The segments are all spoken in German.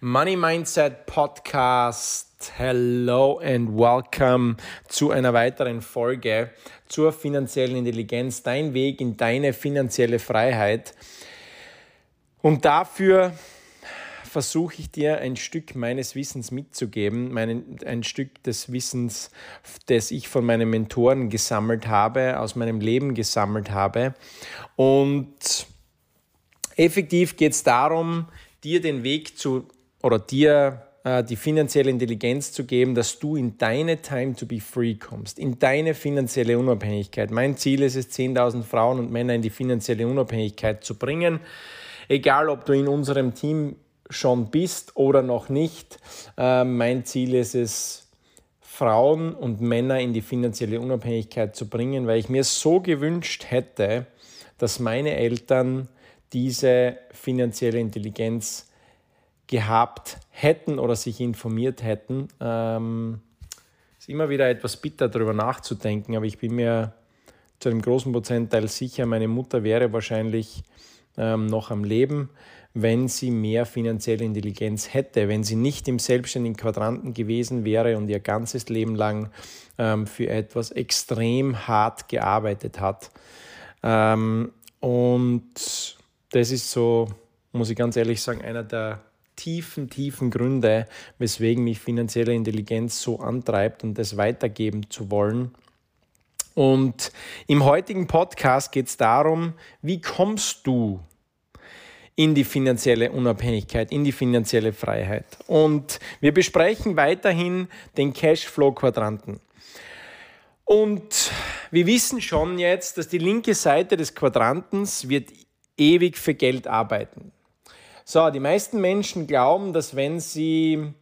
Money Mindset Podcast. Hello and welcome zu einer weiteren Folge zur finanziellen Intelligenz, dein Weg in deine finanzielle Freiheit. Und dafür versuche ich dir ein Stück meines Wissens mitzugeben, meinen, ein Stück des Wissens, das ich von meinen Mentoren gesammelt habe, aus meinem Leben gesammelt habe. Und effektiv geht es darum, dir den Weg zu oder dir äh, die finanzielle Intelligenz zu geben, dass du in deine Time to be free kommst, in deine finanzielle Unabhängigkeit. Mein Ziel ist es, 10.000 Frauen und Männer in die finanzielle Unabhängigkeit zu bringen. Egal, ob du in unserem Team schon bist oder noch nicht. Äh, mein Ziel ist es, Frauen und Männer in die finanzielle Unabhängigkeit zu bringen, weil ich mir so gewünscht hätte, dass meine Eltern diese finanzielle Intelligenz gehabt hätten oder sich informiert hätten. Ähm, ist immer wieder etwas bitter darüber nachzudenken, aber ich bin mir zu einem großen Prozentteil sicher, meine Mutter wäre wahrscheinlich ähm, noch am Leben, wenn sie mehr finanzielle Intelligenz hätte, wenn sie nicht im selbstständigen Quadranten gewesen wäre und ihr ganzes Leben lang ähm, für etwas extrem hart gearbeitet hat. Ähm, und das ist so, muss ich ganz ehrlich sagen, einer der tiefen, tiefen Gründe, weswegen mich finanzielle Intelligenz so antreibt und das weitergeben zu wollen. Und im heutigen Podcast geht es darum, wie kommst du in die finanzielle Unabhängigkeit, in die finanzielle Freiheit. Und wir besprechen weiterhin den Cashflow-Quadranten. Und wir wissen schon jetzt, dass die linke Seite des Quadrantens wird ewig für Geld arbeiten. So, die meisten Menschen glauben, dass wenn sie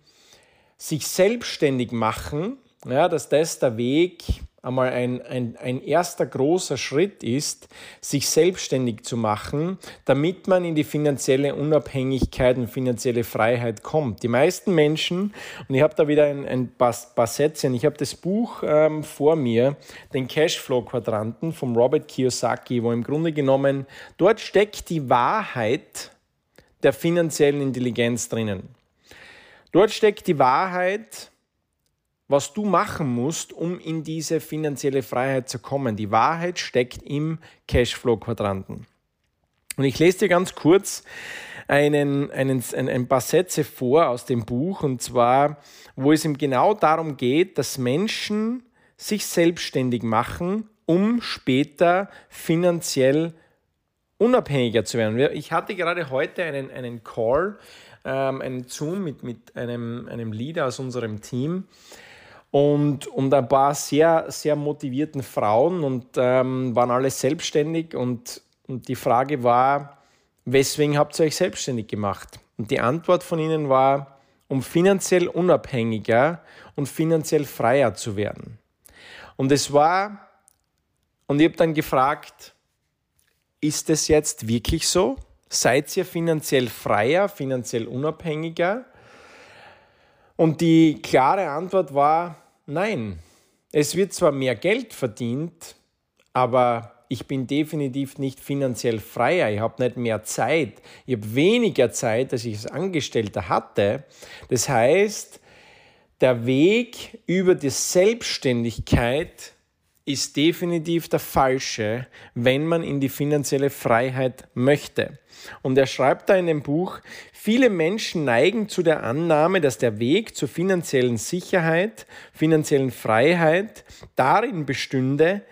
sich selbstständig machen, ja, dass das der Weg einmal ein, ein, ein erster großer Schritt ist, sich selbstständig zu machen, damit man in die finanzielle Unabhängigkeit und finanzielle Freiheit kommt. Die meisten Menschen, und ich habe da wieder ein, ein paar, paar Sätze, ich habe das Buch ähm, vor mir, den Cashflow-Quadranten vom Robert Kiyosaki, wo im Grunde genommen dort steckt die Wahrheit der finanziellen Intelligenz drinnen. Dort steckt die Wahrheit, was du machen musst, um in diese finanzielle Freiheit zu kommen. Die Wahrheit steckt im Cashflow-Quadranten. Und ich lese dir ganz kurz einen, einen, ein, paar Sätze vor aus dem Buch, und zwar, wo es ihm genau darum geht, dass Menschen sich selbstständig machen, um später finanziell unabhängiger zu werden. Ich hatte gerade heute einen, einen Call, ähm, einen Zoom mit, mit einem, einem Leader aus unserem Team und, und ein paar sehr, sehr motivierten Frauen und ähm, waren alle selbstständig und, und die Frage war, weswegen habt ihr euch selbstständig gemacht? Und die Antwort von ihnen war, um finanziell unabhängiger und finanziell freier zu werden. Und es war, und ich habe dann gefragt, ist es jetzt wirklich so? Seid ihr finanziell freier, finanziell unabhängiger? Und die klare Antwort war nein. Es wird zwar mehr Geld verdient, aber ich bin definitiv nicht finanziell freier. Ich habe nicht mehr Zeit. Ich habe weniger Zeit, als ich als Angestellter hatte. Das heißt, der Weg über die Selbstständigkeit ist definitiv der falsche, wenn man in die finanzielle Freiheit möchte. Und er schreibt da in dem Buch, viele Menschen neigen zu der Annahme, dass der Weg zur finanziellen Sicherheit, finanziellen Freiheit darin bestünde,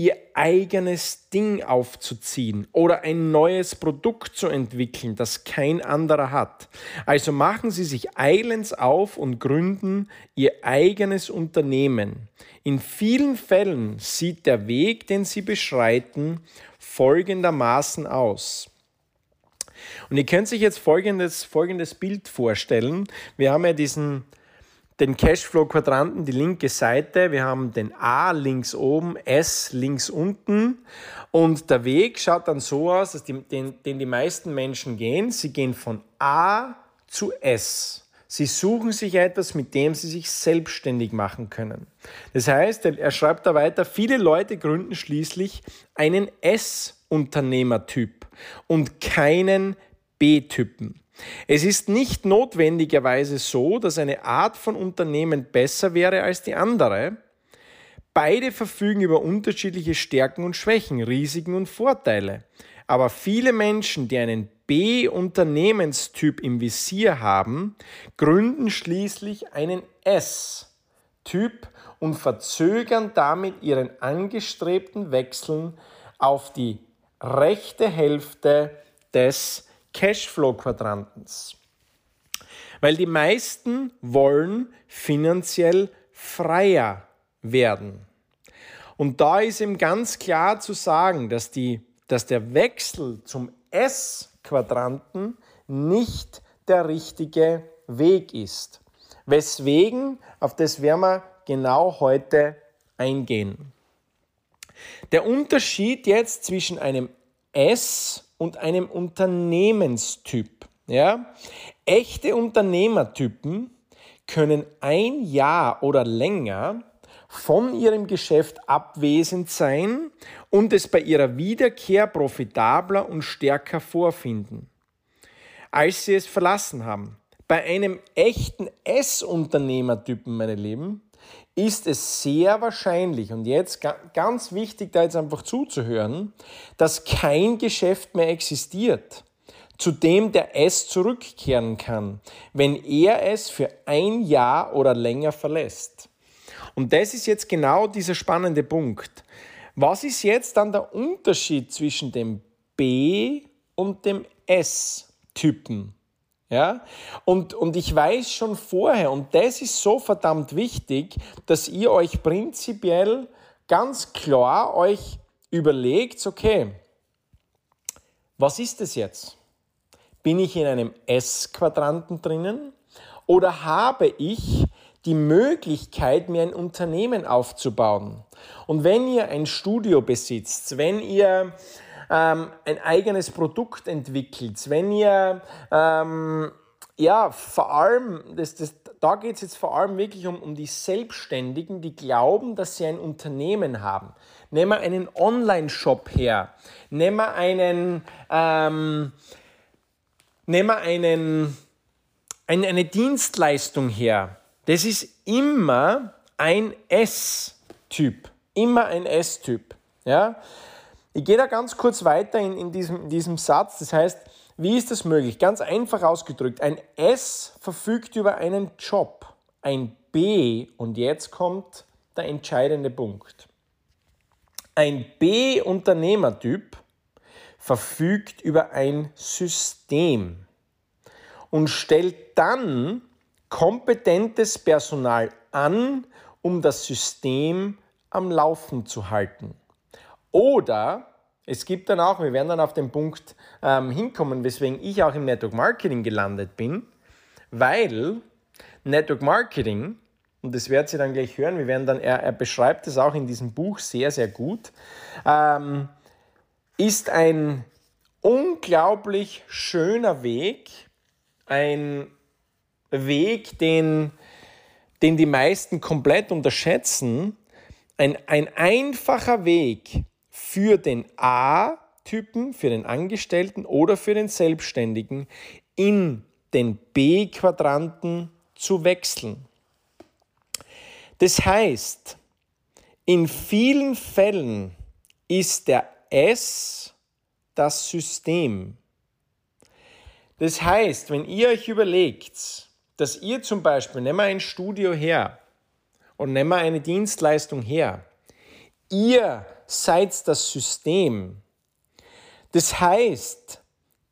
ihr eigenes Ding aufzuziehen oder ein neues Produkt zu entwickeln, das kein anderer hat. Also machen Sie sich eilends auf und gründen Ihr eigenes Unternehmen. In vielen Fällen sieht der Weg, den Sie beschreiten, folgendermaßen aus. Und ihr könnt sich jetzt folgendes, folgendes Bild vorstellen. Wir haben ja diesen den Cashflow-Quadranten, die linke Seite. Wir haben den A links oben, S links unten. Und der Weg schaut dann so aus, dass die, den, den die meisten Menschen gehen. Sie gehen von A zu S. Sie suchen sich etwas, mit dem sie sich selbstständig machen können. Das heißt, er schreibt da weiter, viele Leute gründen schließlich einen S-Unternehmertyp und keinen B-Typen. Es ist nicht notwendigerweise so, dass eine Art von Unternehmen besser wäre als die andere. Beide verfügen über unterschiedliche Stärken und Schwächen, Risiken und Vorteile. Aber viele Menschen, die einen B-Unternehmenstyp im Visier haben, gründen schließlich einen S-Typ und verzögern damit ihren angestrebten Wechseln auf die rechte Hälfte des Cashflow-Quadrantens. Weil die meisten wollen finanziell freier werden. Und da ist ihm ganz klar zu sagen, dass, die, dass der Wechsel zum S-Quadranten nicht der richtige Weg ist. Weswegen, auf das werden wir genau heute eingehen. Der Unterschied jetzt zwischen einem S und einem Unternehmenstyp. Ja? Echte Unternehmertypen können ein Jahr oder länger von ihrem Geschäft abwesend sein und es bei ihrer Wiederkehr profitabler und stärker vorfinden, als sie es verlassen haben. Bei einem echten S-Unternehmertypen, meine Lieben, ist es sehr wahrscheinlich, und jetzt ganz wichtig, da jetzt einfach zuzuhören, dass kein Geschäft mehr existiert, zu dem der S zurückkehren kann, wenn er es für ein Jahr oder länger verlässt. Und das ist jetzt genau dieser spannende Punkt. Was ist jetzt dann der Unterschied zwischen dem B und dem S-Typen? Ja? Und, und ich weiß schon vorher, und das ist so verdammt wichtig, dass ihr euch prinzipiell ganz klar euch überlegt, okay, was ist es jetzt? Bin ich in einem S-Quadranten drinnen oder habe ich die Möglichkeit, mir ein Unternehmen aufzubauen? Und wenn ihr ein Studio besitzt, wenn ihr ähm, ein eigenes Produkt entwickelt, wenn ihr ähm, ja, vor allem, das, das, da geht es jetzt vor allem wirklich um, um die Selbstständigen, die glauben, dass sie ein Unternehmen haben. Nehmen wir einen Online-Shop her, nehmen wir einen, ähm, nehmen wir einen, eine, eine Dienstleistung her. Das ist immer ein S-Typ, immer ein S-Typ. Ja? Ich gehe da ganz kurz weiter in, in, diesem, in diesem Satz. Das heißt, wie ist das möglich? Ganz einfach ausgedrückt. Ein S verfügt über einen Job. Ein B, und jetzt kommt der entscheidende Punkt. Ein B-Unternehmertyp verfügt über ein System und stellt dann kompetentes Personal an, um das System am Laufen zu halten. Oder es gibt dann auch, wir werden dann auf den Punkt ähm, hinkommen, weswegen ich auch im Network Marketing gelandet bin, weil Network Marketing, und das werdet ihr dann gleich hören, wir werden dann, er, er beschreibt es auch in diesem Buch sehr, sehr gut, ähm, ist ein unglaublich schöner Weg, ein Weg, den, den die meisten komplett unterschätzen, ein, ein einfacher Weg, für den A-Typen, für den Angestellten oder für den Selbstständigen in den B-Quadranten zu wechseln. Das heißt, in vielen Fällen ist der S das System. Das heißt, wenn ihr euch überlegt, dass ihr zum Beispiel, nehmen wir ein Studio her und nehmen wir eine Dienstleistung her, ihr seid das System. Das heißt,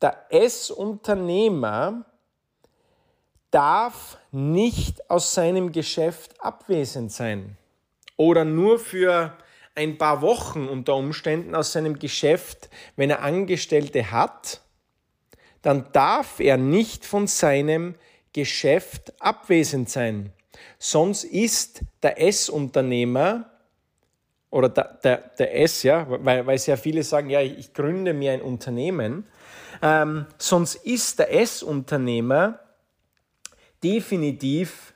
der S-Unternehmer darf nicht aus seinem Geschäft abwesend sein oder nur für ein paar Wochen unter Umständen aus seinem Geschäft, wenn er Angestellte hat, dann darf er nicht von seinem Geschäft abwesend sein. Sonst ist der S-Unternehmer oder der, der, der S, ja, weil, weil sehr viele sagen, ja, ich gründe mir ein Unternehmen. Ähm, sonst ist der S-Unternehmer definitiv,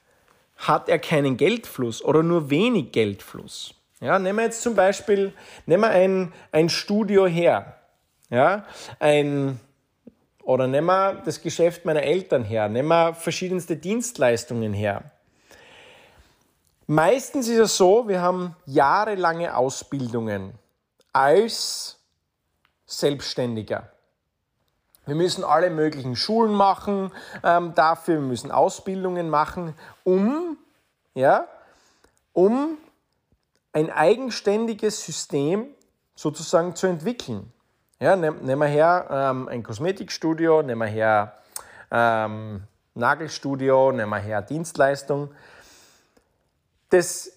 hat er keinen Geldfluss oder nur wenig Geldfluss. Ja, nehmen wir jetzt zum Beispiel, nehmen wir ein, ein Studio her. Ja, ein Oder nehmen wir das Geschäft meiner Eltern her, nehmen wir verschiedenste Dienstleistungen her. Meistens ist es so, wir haben jahrelange Ausbildungen als Selbstständiger. Wir müssen alle möglichen Schulen machen ähm, dafür, wir müssen Ausbildungen machen, um, ja, um ein eigenständiges System sozusagen zu entwickeln. Ja, nehmen wir her ähm, ein Kosmetikstudio, nehmen wir her ähm, Nagelstudio, nehmen wir her Dienstleistung. Das,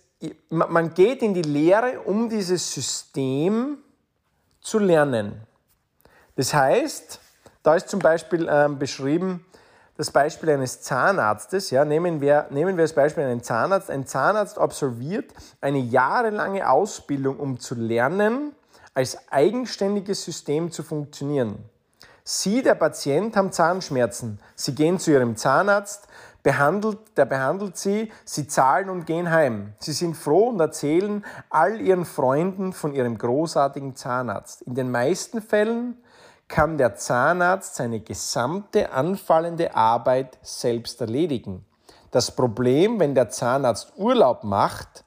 man geht in die Lehre, um dieses System zu lernen. Das heißt, da ist zum Beispiel ähm, beschrieben, das Beispiel eines Zahnarztes. Ja, nehmen, wir, nehmen wir das Beispiel einen Zahnarzt. Ein Zahnarzt absolviert eine jahrelange Ausbildung, um zu lernen, als eigenständiges System zu funktionieren. Sie, der Patient, haben Zahnschmerzen. Sie gehen zu Ihrem Zahnarzt, behandelt, der behandelt Sie, Sie zahlen und gehen heim. Sie sind froh und erzählen all Ihren Freunden von Ihrem großartigen Zahnarzt. In den meisten Fällen kann der Zahnarzt seine gesamte anfallende Arbeit selbst erledigen. Das Problem, wenn der Zahnarzt Urlaub macht,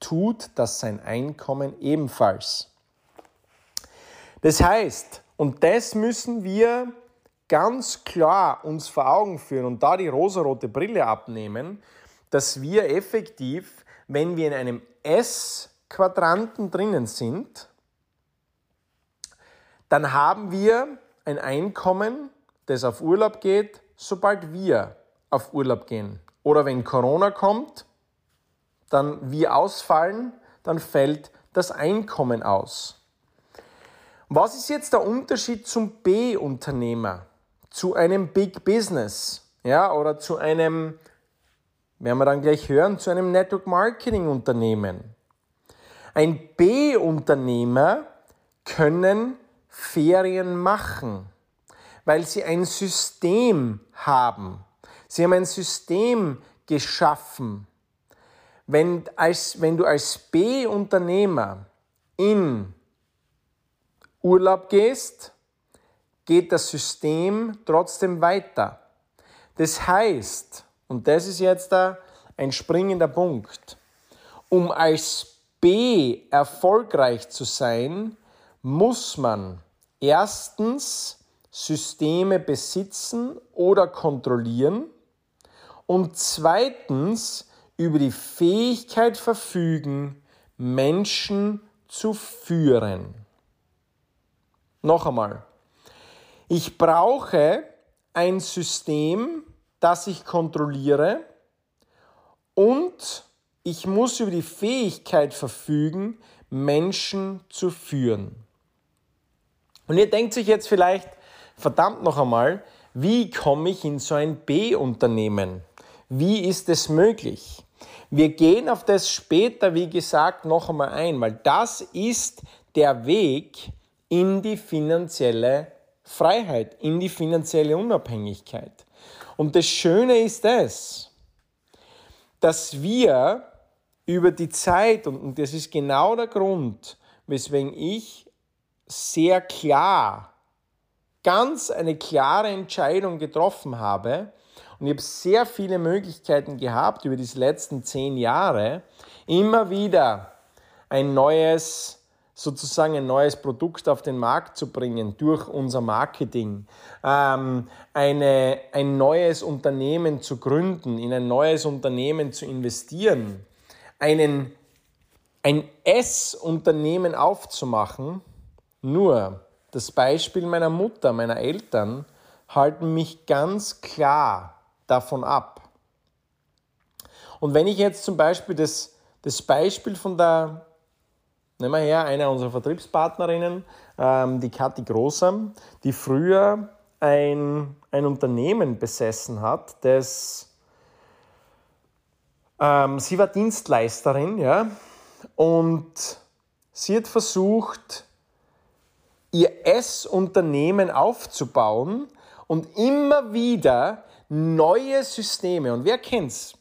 tut das sein Einkommen ebenfalls. Das heißt, und das müssen wir ganz klar uns vor Augen führen und da die rosarote Brille abnehmen, dass wir effektiv, wenn wir in einem S-Quadranten drinnen sind, dann haben wir ein Einkommen, das auf Urlaub geht, sobald wir auf Urlaub gehen. Oder wenn Corona kommt, dann wir ausfallen, dann fällt das Einkommen aus. Was ist jetzt der Unterschied zum B-Unternehmer, zu einem Big Business, ja, oder zu einem, werden wir dann gleich hören, zu einem Network Marketing Unternehmen? Ein B-Unternehmer können Ferien machen, weil sie ein System haben. Sie haben ein System geschaffen. Wenn, als, wenn du als B-Unternehmer in Urlaub gehst, geht das System trotzdem weiter. Das heißt, und das ist jetzt ein springender Punkt, um als B erfolgreich zu sein, muss man erstens Systeme besitzen oder kontrollieren und zweitens über die Fähigkeit verfügen, Menschen zu führen. Noch einmal. Ich brauche ein System, das ich kontrolliere und ich muss über die Fähigkeit verfügen, Menschen zu führen. Und ihr denkt sich jetzt vielleicht, verdammt noch einmal, wie komme ich in so ein B-Unternehmen? Wie ist es möglich? Wir gehen auf das später, wie gesagt, noch einmal ein, weil das ist der Weg in die finanzielle Freiheit, in die finanzielle Unabhängigkeit. Und das Schöne ist es, dass wir über die Zeit, und das ist genau der Grund, weswegen ich sehr klar, ganz eine klare Entscheidung getroffen habe. Und ich habe sehr viele Möglichkeiten gehabt über diese letzten zehn Jahre, immer wieder ein neues, sozusagen ein neues Produkt auf den Markt zu bringen durch unser Marketing, ähm, eine, ein neues Unternehmen zu gründen, in ein neues Unternehmen zu investieren, einen, ein S-Unternehmen aufzumachen nur das Beispiel meiner Mutter, meiner Eltern halten mich ganz klar davon ab. Und wenn ich jetzt zum Beispiel das, das Beispiel von der, nehmen wir her, einer unserer Vertriebspartnerinnen, ähm, die Kathi Großam, die früher ein, ein Unternehmen besessen hat, das ähm, sie war Dienstleisterin, ja, und sie hat versucht, ihr Essunternehmen aufzubauen und immer wieder neue Systeme. Und wer kennt's?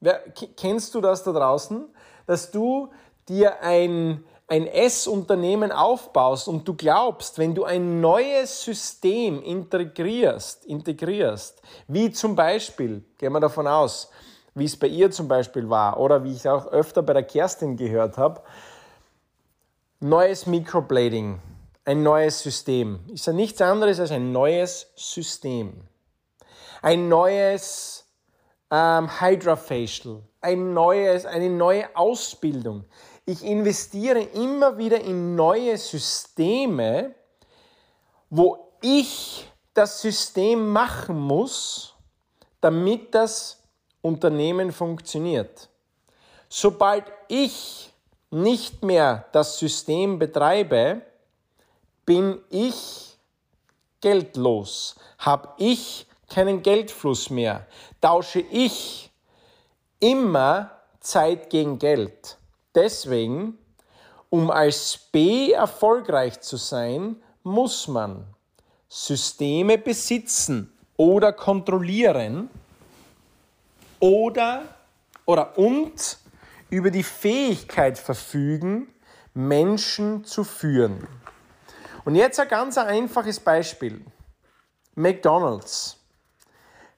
Wer, kennst du das da draußen? Dass du dir ein, ein S-Unternehmen aufbaust und du glaubst, wenn du ein neues System integrierst, integrierst, wie zum Beispiel, gehen wir davon aus, wie es bei ihr zum Beispiel war oder wie ich auch öfter bei der Kerstin gehört habe, neues Microblading, ein neues System, ist ja nichts anderes als ein neues System. Ein neues ähm, Hydrafacial, ein neues, eine neue Ausbildung. Ich investiere immer wieder in neue Systeme, wo ich das System machen muss, damit das Unternehmen funktioniert. Sobald ich nicht mehr das System betreibe, bin ich geldlos, habe ich keinen Geldfluss mehr, tausche ich immer Zeit gegen Geld. Deswegen, um als B erfolgreich zu sein, muss man Systeme besitzen oder kontrollieren oder, oder und über die Fähigkeit verfügen, Menschen zu führen. Und jetzt ein ganz einfaches Beispiel. McDonald's.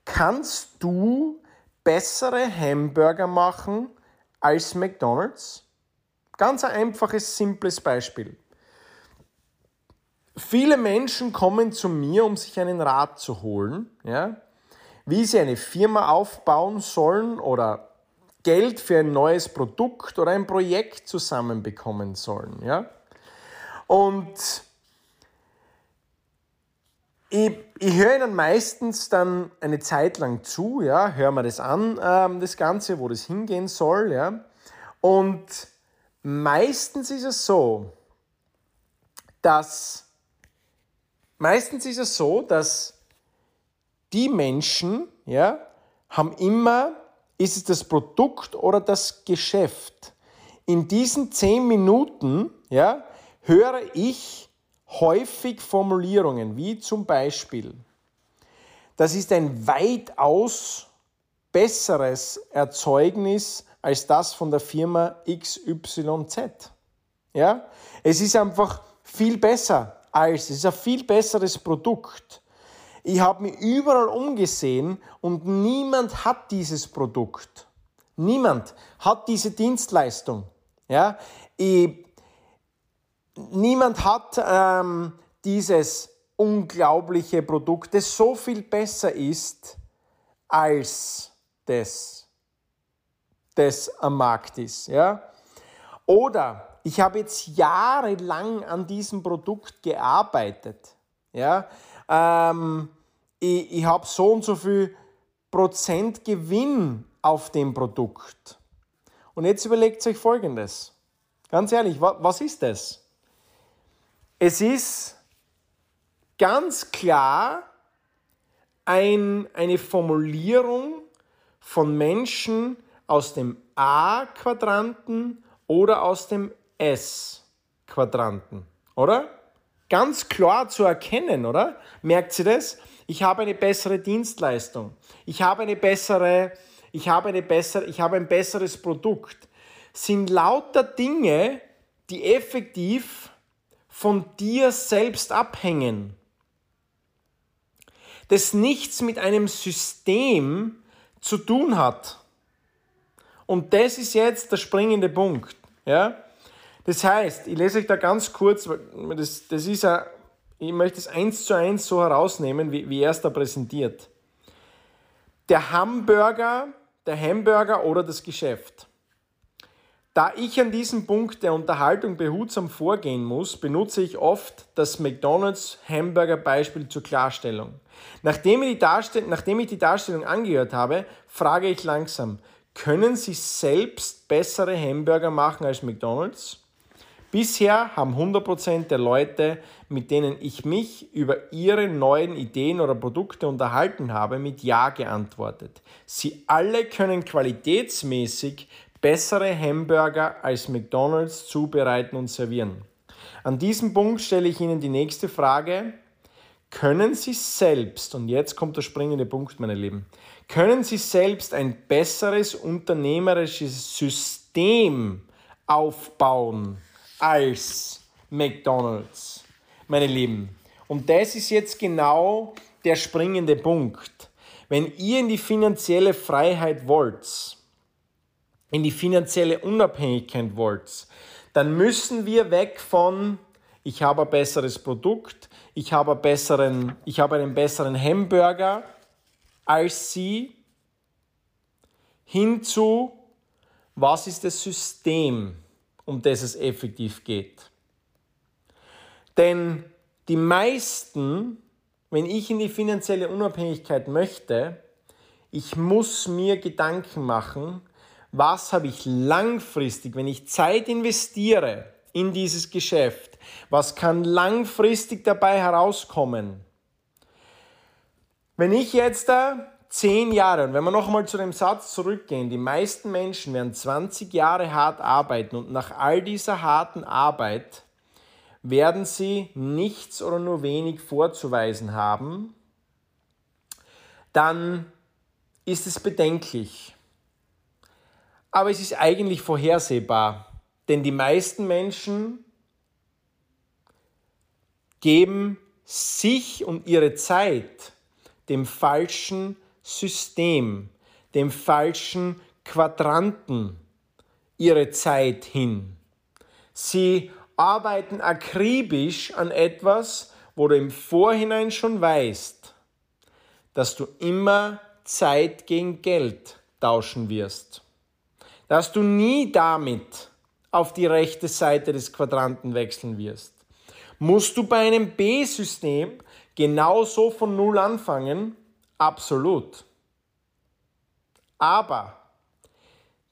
Kannst du bessere Hamburger machen als McDonald's? Ganz ein einfaches, simples Beispiel. Viele Menschen kommen zu mir, um sich einen Rat zu holen, ja, wie sie eine Firma aufbauen sollen oder Geld für ein neues Produkt oder ein Projekt zusammenbekommen sollen. Ja? Und ich, ich höre ihnen meistens dann eine Zeit lang zu, ja, hören wir das an, ähm, das Ganze, wo das hingehen soll. Ja? Und meistens ist es so, dass meistens ist es so, dass die Menschen ja, haben immer, ist es das Produkt oder das Geschäft. In diesen zehn Minuten ja, höre ich häufig Formulierungen wie zum Beispiel, das ist ein weitaus besseres Erzeugnis als das von der Firma XYZ. Ja? Es ist einfach viel besser als, es ist ein viel besseres Produkt. Ich habe mich überall umgesehen und niemand hat dieses Produkt. Niemand hat diese Dienstleistung. Ja? Ich, niemand hat ähm, dieses unglaubliche Produkt, das so viel besser ist als das, das am Markt ist. Ja? Oder ich habe jetzt jahrelang an diesem Produkt gearbeitet. Ja? ähm, ich, ich habe so und so viel Prozent Gewinn auf dem Produkt. Und jetzt überlegt euch Folgendes. Ganz ehrlich, was ist das? Es ist ganz klar ein, eine Formulierung von Menschen aus dem A-Quadranten oder aus dem S-Quadranten, oder? ganz klar zu erkennen, oder? Merkt sie das? Ich habe eine bessere Dienstleistung. Ich habe eine bessere, ich habe eine bessere, ich habe ein besseres Produkt. Sind lauter Dinge, die effektiv von dir selbst abhängen. Das nichts mit einem System zu tun hat. Und das ist jetzt der springende Punkt. Ja? Das heißt, ich lese euch da ganz kurz, das, das ist ja, ich möchte es eins zu eins so herausnehmen, wie, wie er es da präsentiert. Der Hamburger, der Hamburger oder das Geschäft. Da ich an diesem Punkt der Unterhaltung behutsam vorgehen muss, benutze ich oft das McDonald's Hamburger Beispiel zur Klarstellung. Nachdem ich, die nachdem ich die Darstellung angehört habe, frage ich langsam, können Sie selbst bessere Hamburger machen als McDonald's? Bisher haben 100% der Leute, mit denen ich mich über ihre neuen Ideen oder Produkte unterhalten habe, mit Ja geantwortet. Sie alle können qualitätsmäßig bessere Hamburger als McDonald's zubereiten und servieren. An diesem Punkt stelle ich Ihnen die nächste Frage. Können Sie selbst, und jetzt kommt der springende Punkt, meine Lieben, können Sie selbst ein besseres unternehmerisches System aufbauen? als McDonald's, meine Lieben. Und das ist jetzt genau der springende Punkt. Wenn ihr in die finanzielle Freiheit wollt, in die finanzielle Unabhängigkeit wollt, dann müssen wir weg von ich habe ein besseres Produkt, ich habe, einen besseren, ich habe einen besseren Hamburger als Sie, hinzu, was ist das System, um das es effektiv geht. Denn die meisten, wenn ich in die finanzielle Unabhängigkeit möchte, ich muss mir Gedanken machen, was habe ich langfristig, wenn ich Zeit investiere in dieses Geschäft, was kann langfristig dabei herauskommen. Wenn ich jetzt da zehn Jahre, und wenn wir nochmal zu dem Satz zurückgehen, die meisten Menschen werden 20 Jahre hart arbeiten und nach all dieser harten Arbeit werden sie nichts oder nur wenig vorzuweisen haben, dann ist es bedenklich. Aber es ist eigentlich vorhersehbar, denn die meisten Menschen geben sich und ihre Zeit dem falschen System, dem falschen Quadranten ihre Zeit hin. Sie arbeiten akribisch an etwas, wo du im Vorhinein schon weißt, dass du immer Zeit gegen Geld tauschen wirst dass du nie damit auf die rechte Seite des Quadranten wechseln wirst. Musst du bei einem B-System genauso von Null anfangen? Absolut. Aber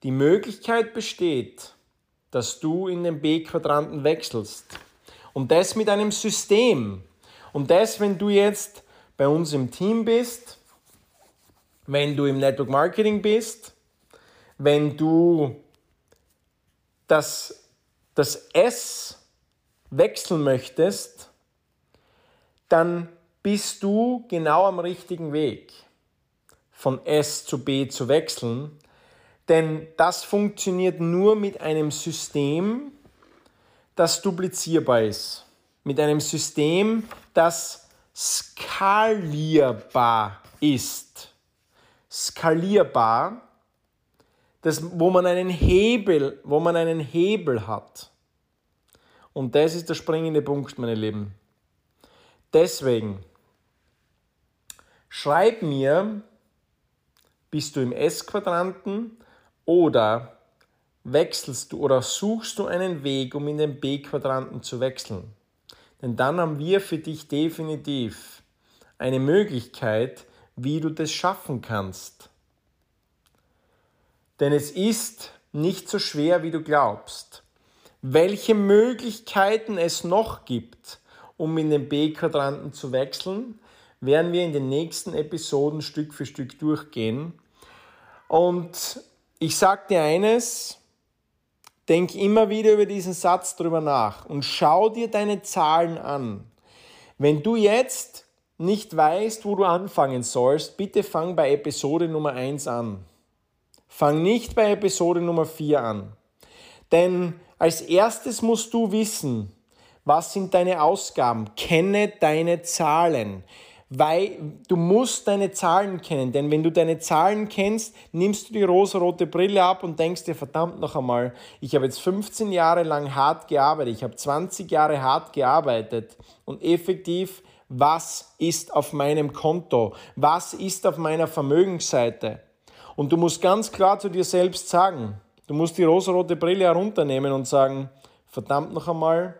die Möglichkeit besteht, dass du in den B-Quadranten wechselst. Und das mit einem System. Und das, wenn du jetzt bei uns im Team bist, wenn du im Network Marketing bist, wenn du das, das S wechseln möchtest, dann bist du genau am richtigen Weg, von S zu B zu wechseln. Denn das funktioniert nur mit einem System, das duplizierbar ist. Mit einem System, das skalierbar ist. Skalierbar das, wo man einen Hebel, wo man einen Hebel hat. Und das ist der springende Punkt, meine Lieben. Deswegen, schreib mir, bist du im S-Quadranten oder wechselst du oder suchst du einen Weg, um in den B-Quadranten zu wechseln. Denn dann haben wir für dich definitiv eine Möglichkeit, wie du das schaffen kannst. Denn es ist nicht so schwer, wie du glaubst. Welche Möglichkeiten es noch gibt, um in den B-Quadranten zu wechseln, werden wir in den nächsten Episoden Stück für Stück durchgehen. Und ich sage dir eines, denk immer wieder über diesen Satz drüber nach und schau dir deine Zahlen an. Wenn du jetzt nicht weißt, wo du anfangen sollst, bitte fang bei Episode Nummer 1 an. Fang nicht bei Episode Nummer 4 an. Denn als erstes musst du wissen, was sind deine Ausgaben? Kenne deine Zahlen. Weil du musst deine Zahlen kennen, denn wenn du deine Zahlen kennst, nimmst du die rosarote Brille ab und denkst dir, verdammt noch einmal, ich habe jetzt 15 Jahre lang hart gearbeitet, ich habe 20 Jahre hart gearbeitet und effektiv, was ist auf meinem Konto? Was ist auf meiner Vermögensseite? Und du musst ganz klar zu dir selbst sagen, du musst die rosarote Brille herunternehmen und sagen, verdammt noch einmal,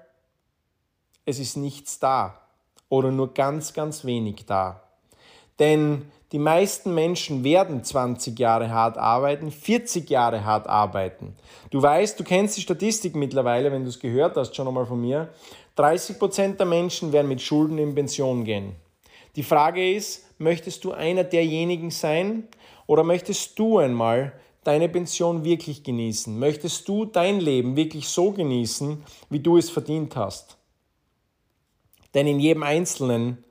es ist nichts da oder nur ganz, ganz wenig da. Denn die meisten Menschen werden 20 Jahre hart arbeiten, 40 Jahre hart arbeiten. Du weißt, du kennst die Statistik mittlerweile, wenn du es gehört hast, schon einmal von mir. 30 Prozent der Menschen werden mit Schulden in Pension gehen. Die Frage ist, möchtest du einer derjenigen sein, oder möchtest du einmal deine Pension wirklich genießen? Möchtest du dein Leben wirklich so genießen, wie du es verdient hast? Denn in jedem Einzelnen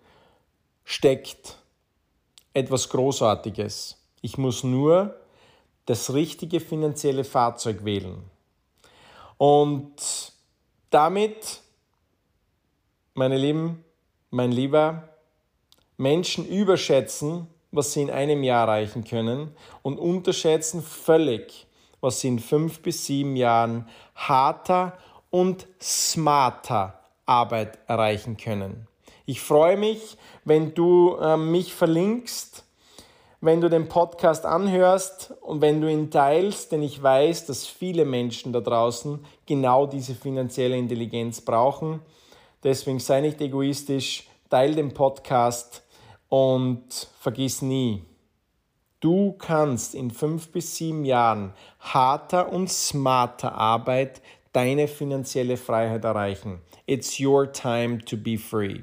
steckt etwas Großartiges. Ich muss nur das richtige finanzielle Fahrzeug wählen. Und Damit, meine Lieben, mein Lieber, Menschen überschätzen, was sie in einem Jahr erreichen können und unterschätzen völlig, was sie in fünf bis sieben Jahren harter und smarter Arbeit erreichen können. Ich freue mich, wenn du äh, mich verlinkst, wenn du den Podcast anhörst und wenn du ihn teilst, denn ich weiß, dass viele Menschen da draußen genau diese finanzielle Intelligenz brauchen. Deswegen sei nicht egoistisch, teile den Podcast und vergiss nie, du kannst in fünf bis sieben Jahren harter und smarter Arbeit deine finanzielle Freiheit erreichen. It's your time to be free.